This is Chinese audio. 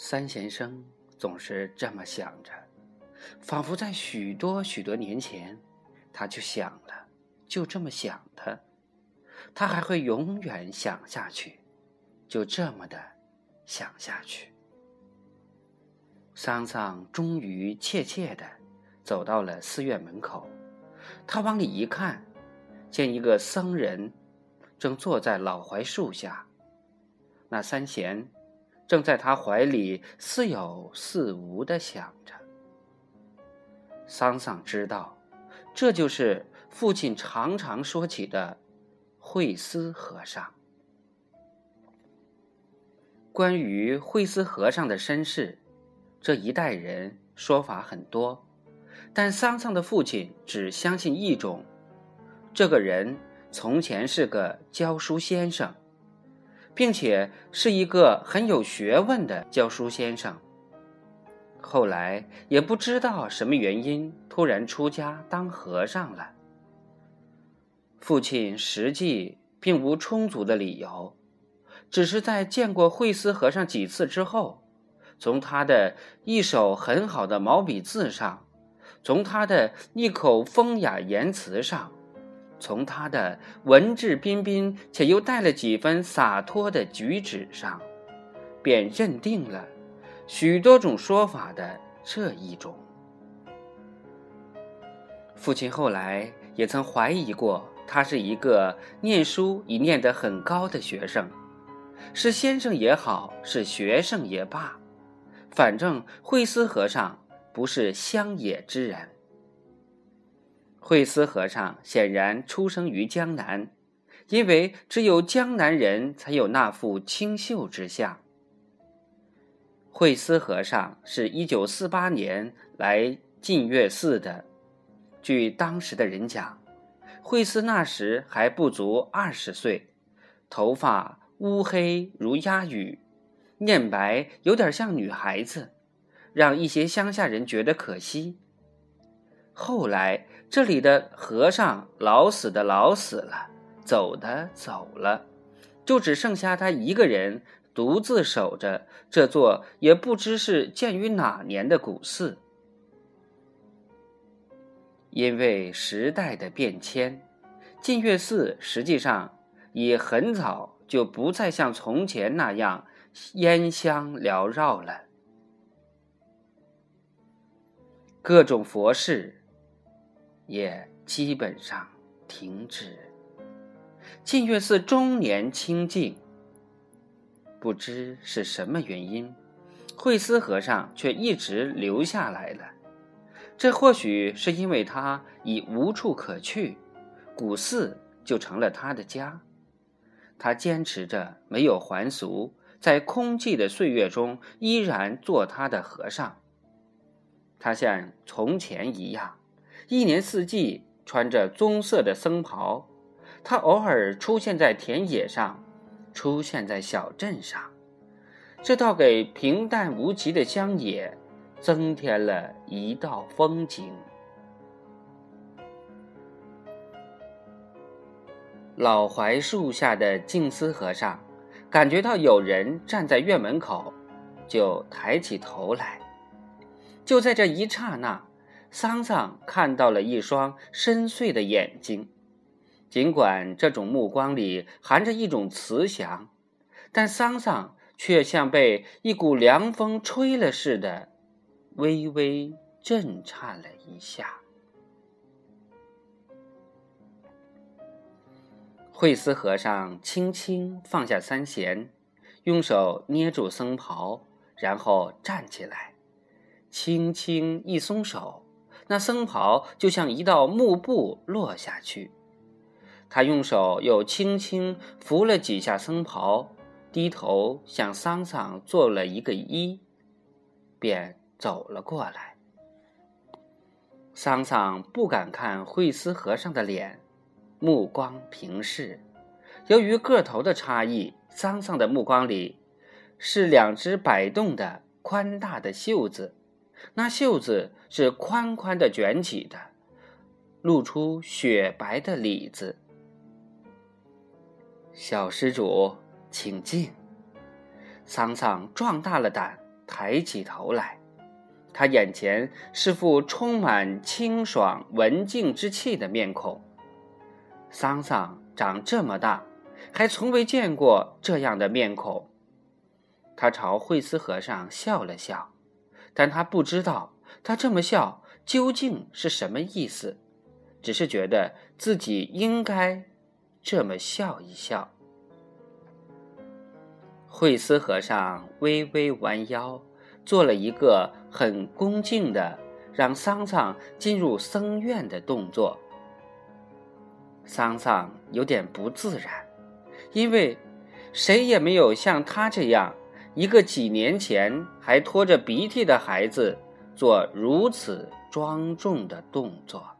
三先生总是这么想着，仿佛在许多许多年前，他就想了，就这么想的，他还会永远想下去，就这么的想下去。桑桑终于怯怯的走到了寺院门口，他往里一看，见一个僧人正坐在老槐树下，那三贤正在他怀里似有似无的想着。桑桑知道，这就是父亲常常说起的慧思和尚。关于慧思和尚的身世。这一代人说法很多，但桑桑的父亲只相信一种：这个人从前是个教书先生，并且是一个很有学问的教书先生。后来也不知道什么原因，突然出家当和尚了。父亲实际并无充足的理由，只是在见过慧思和尚几次之后。从他的一手很好的毛笔字上，从他的一口风雅言辞上，从他的文质彬彬且又带了几分洒脱的举止上，便认定了许多种说法的这一种。父亲后来也曾怀疑过，他是一个念书已念得很高的学生，是先生也好，是学生也罢。反正慧思和尚不是乡野之人。慧思和尚显然出生于江南，因为只有江南人才有那副清秀之相。慧思和尚是一九四八年来净月寺的，据当时的人讲，慧思那时还不足二十岁，头发乌黑如鸦羽。念白有点像女孩子，让一些乡下人觉得可惜。后来这里的和尚老死的老死了，走的走了，就只剩下他一个人独自守着这座也不知是建于哪年的古寺。因为时代的变迁，净月寺实际上已很早就不再像从前那样。烟香缭绕了，各种佛事也基本上停止。净月寺终年清静，不知是什么原因，慧思和尚却一直留下来了。这或许是因为他已无处可去，古寺就成了他的家。他坚持着没有还俗。在空寂的岁月中，依然做他的和尚。他像从前一样，一年四季穿着棕色的僧袍。他偶尔出现在田野上，出现在小镇上，这倒给平淡无奇的乡野增添了一道风景。老槐树下的静思和尚。感觉到有人站在院门口，就抬起头来。就在这一刹那，桑桑看到了一双深邃的眼睛。尽管这种目光里含着一种慈祥，但桑桑却像被一股凉风吹了似的，微微震颤了一下。慧思和尚轻轻放下三弦，用手捏住僧袍，然后站起来，轻轻一松手，那僧袍就像一道幕布落下去。他用手又轻轻拂了几下僧袍，低头向桑桑做了一个揖，便走了过来。桑桑不敢看慧思和尚的脸。目光平视，由于个头的差异，桑桑的目光里是两只摆动的宽大的袖子，那袖子是宽宽的卷起的，露出雪白的里子。小施主，请进。桑桑壮大了胆，抬起头来，他眼前是副充满清爽文静之气的面孔。桑桑长这么大，还从未见过这样的面孔。他朝惠斯和尚笑了笑，但他不知道他这么笑究竟是什么意思，只是觉得自己应该这么笑一笑。惠斯和尚微微弯腰，做了一个很恭敬的让桑桑进入僧院的动作。桑桑有点不自然，因为谁也没有像他这样一个几年前还拖着鼻涕的孩子做如此庄重的动作。